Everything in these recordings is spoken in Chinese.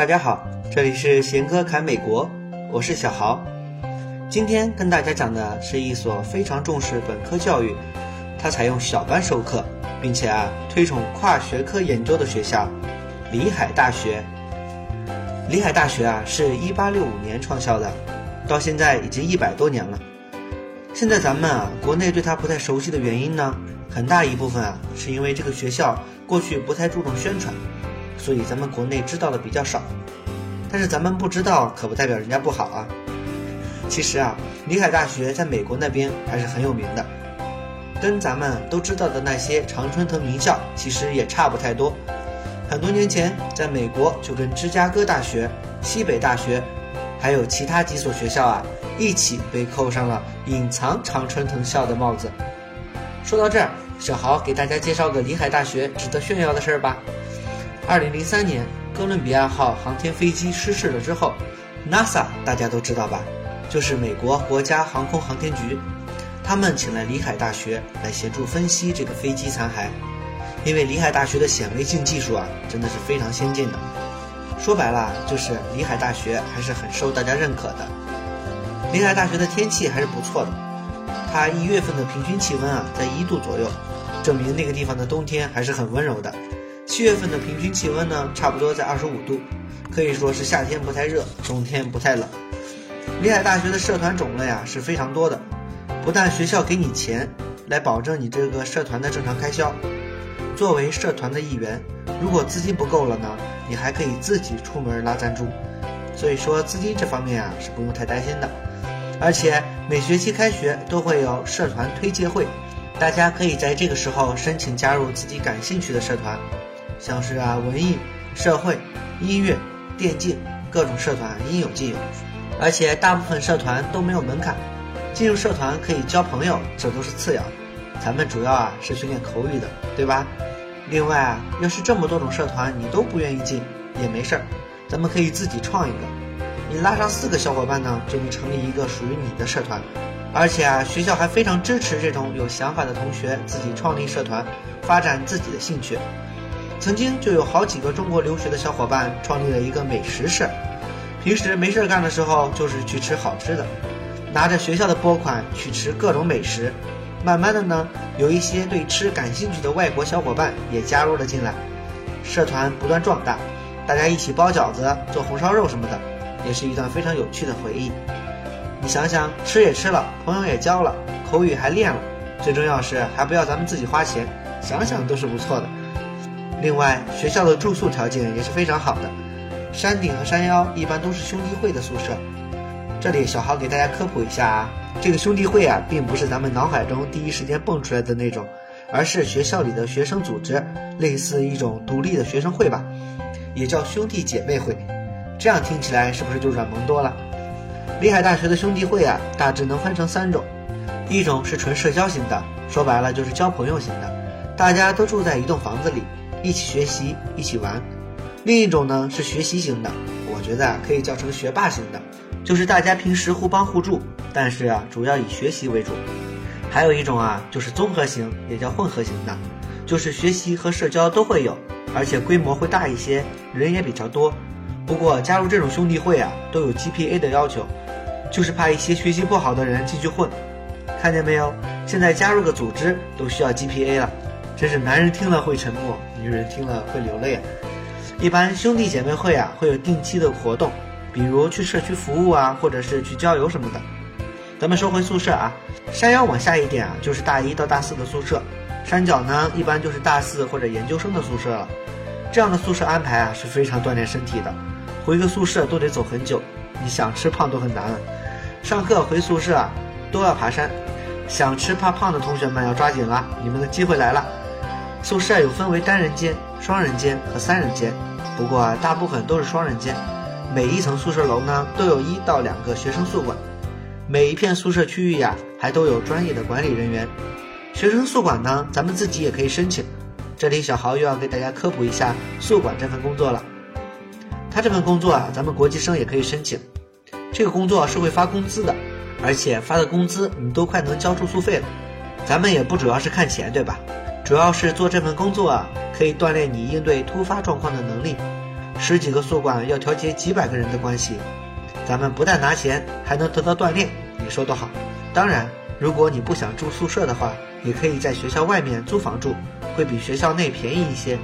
大家好，这里是贤哥侃美国，我是小豪。今天跟大家讲的是一所非常重视本科教育，它采用小班授课，并且啊推崇跨学科研究的学校——里海大学。里海大学啊是一八六五年创校的，到现在已经一百多年了。现在咱们啊国内对它不太熟悉的原因呢，很大一部分啊是因为这个学校过去不太注重宣传，所以咱们国内知道的比较少。但是咱们不知道，可不代表人家不好啊。其实啊，里海大学在美国那边还是很有名的，跟咱们都知道的那些常春藤名校其实也差不太多。很多年前，在美国就跟芝加哥大学、西北大学，还有其他几所学校啊，一起被扣上了隐藏常春藤校的帽子。说到这儿，小豪给大家介绍个里海大学值得炫耀的事儿吧。二零零三年，哥伦比亚号航天飞机失事了之后，NASA 大家都知道吧？就是美国国家航空航天局，他们请来里海大学来协助分析这个飞机残骸，因为里海大学的显微镜技术啊，真的是非常先进的。说白了，就是里海大学还是很受大家认可的。里海大学的天气还是不错的，它一月份的平均气温啊在一度左右，证明那个地方的冬天还是很温柔的。七月份的平均气温呢，差不多在二十五度，可以说是夏天不太热，冬天不太冷。里海大学的社团种类啊是非常多的，不但学校给你钱来保证你这个社团的正常开销，作为社团的一员，如果资金不够了呢，你还可以自己出门拉赞助，所以说资金这方面啊是不用太担心的。而且每学期开学都会有社团推介会，大家可以在这个时候申请加入自己感兴趣的社团，像是啊文艺、社会、音乐、电竞各种社团应有尽有。而且大部分社团都没有门槛，进入社团可以交朋友，这都是次要的。咱们主要啊是训练口语的，对吧？另外啊，要是这么多种社团你都不愿意进也没事儿，咱们可以自己创一个。你拉上四个小伙伴呢，就能成立一个属于你的社团。而且啊，学校还非常支持这种有想法的同学自己创立社团，发展自己的兴趣。曾经就有好几个中国留学的小伙伴创立了一个美食社。平时没事干的时候，就是去吃好吃的，拿着学校的拨款去吃各种美食。慢慢的呢，有一些对吃感兴趣的外国小伙伴也加入了进来，社团不断壮大，大家一起包饺子、做红烧肉什么的，也是一段非常有趣的回忆。你想想，吃也吃了，朋友也交了，口语还练了，最重要是还不要咱们自己花钱，想想都是不错的。另外，学校的住宿条件也是非常好的。山顶和山腰一般都是兄弟会的宿舍。这里小豪给大家科普一下啊，这个兄弟会啊，并不是咱们脑海中第一时间蹦出来的那种，而是学校里的学生组织，类似一种独立的学生会吧，也叫兄弟姐妹会。这样听起来是不是就软萌多了？里海大学的兄弟会啊，大致能分成三种，一种是纯社交型的，说白了就是交朋友型的，大家都住在一栋房子里，一起学习，一起玩。另一种呢是学习型的，我觉得可以叫成学霸型的，就是大家平时互帮互助，但是啊主要以学习为主。还有一种啊就是综合型，也叫混合型的，就是学习和社交都会有，而且规模会大一些，人也比较多。不过加入这种兄弟会啊都有 GPA 的要求，就是怕一些学习不好的人进去混。看见没有？现在加入个组织都需要 GPA 了，真是男人听了会沉默，女人听了会流泪啊。一般兄弟姐妹会啊，会有定期的活动，比如去社区服务啊，或者是去郊游什么的。咱们说回宿舍啊，山腰往下一点啊，就是大一到大四的宿舍；山脚呢，一般就是大四或者研究生的宿舍了。这样的宿舍安排啊，是非常锻炼身体的。回个宿舍都得走很久，你想吃胖都很难。上课回宿舍啊，都要爬山，想吃怕胖的同学们要抓紧了，你们的机会来了。宿舍有分为单人间、双人间和三人间。不过啊大部分都是双人间，每一层宿舍楼呢都有一到两个学生宿管，每一片宿舍区域呀还都有专业的管理人员。学生宿管呢，咱们自己也可以申请。这里小豪又要给大家科普一下宿管这份工作了。他这份工作啊，咱们国际生也可以申请。这个工作是会发工资的，而且发的工资你都快能交住宿费了。咱们也不主要是看钱，对吧？主要是做这份工作啊。可以锻炼你应对突发状况的能力，十几个宿管要调节几百个人的关系，咱们不但拿钱，还能得到锻炼，你说多好？当然，如果你不想住宿舍的话，也可以在学校外面租房住，会比学校内便宜一些。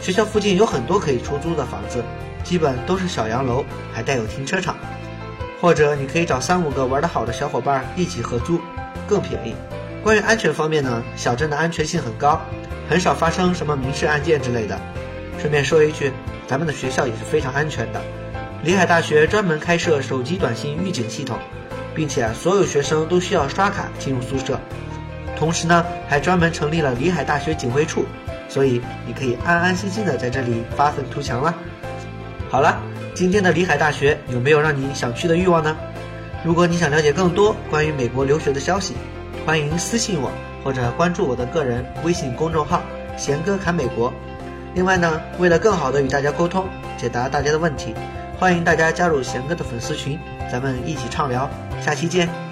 学校附近有很多可以出租的房子，基本都是小洋楼，还带有停车场。或者你可以找三五个玩得好的小伙伴一起合租，更便宜。关于安全方面呢，小镇的安全性很高，很少发生什么民事案件之类的。顺便说一句，咱们的学校也是非常安全的。里海大学专门开设手机短信预警系统，并且所有学生都需要刷卡进入宿舍。同时呢，还专门成立了里海大学警卫处，所以你可以安安心心的在这里发愤图强了。好了。今天的里海大学有没有让你想去的欲望呢？如果你想了解更多关于美国留学的消息，欢迎私信我或者关注我的个人微信公众号“贤哥侃美国”。另外呢，为了更好的与大家沟通，解答大家的问题，欢迎大家加入贤哥的粉丝群，咱们一起畅聊。下期见。